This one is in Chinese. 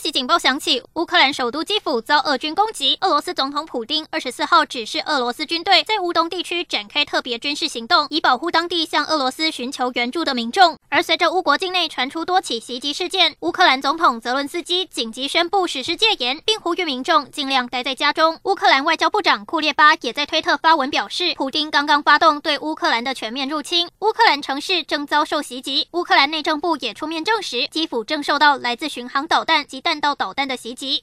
空袭警报响起，乌克兰首都基辅遭俄军攻击。俄罗斯总统普丁二十四号指示俄罗斯军队在乌东地区展开特别军事行动，以保护当地向俄罗斯寻求援助的民众。而随着乌国境内传出多起袭击事件，乌克兰总统泽伦斯基紧急宣布实施戒严，并呼吁民众尽量待在家中。乌克兰外交部长库列巴也在推特发文表示，普丁刚刚发动对乌克兰的全面入侵，乌克兰城市正遭受袭击。乌克兰内政部也出面证实，基辅正受到来自巡航导弹及弹弹道导弹的袭击。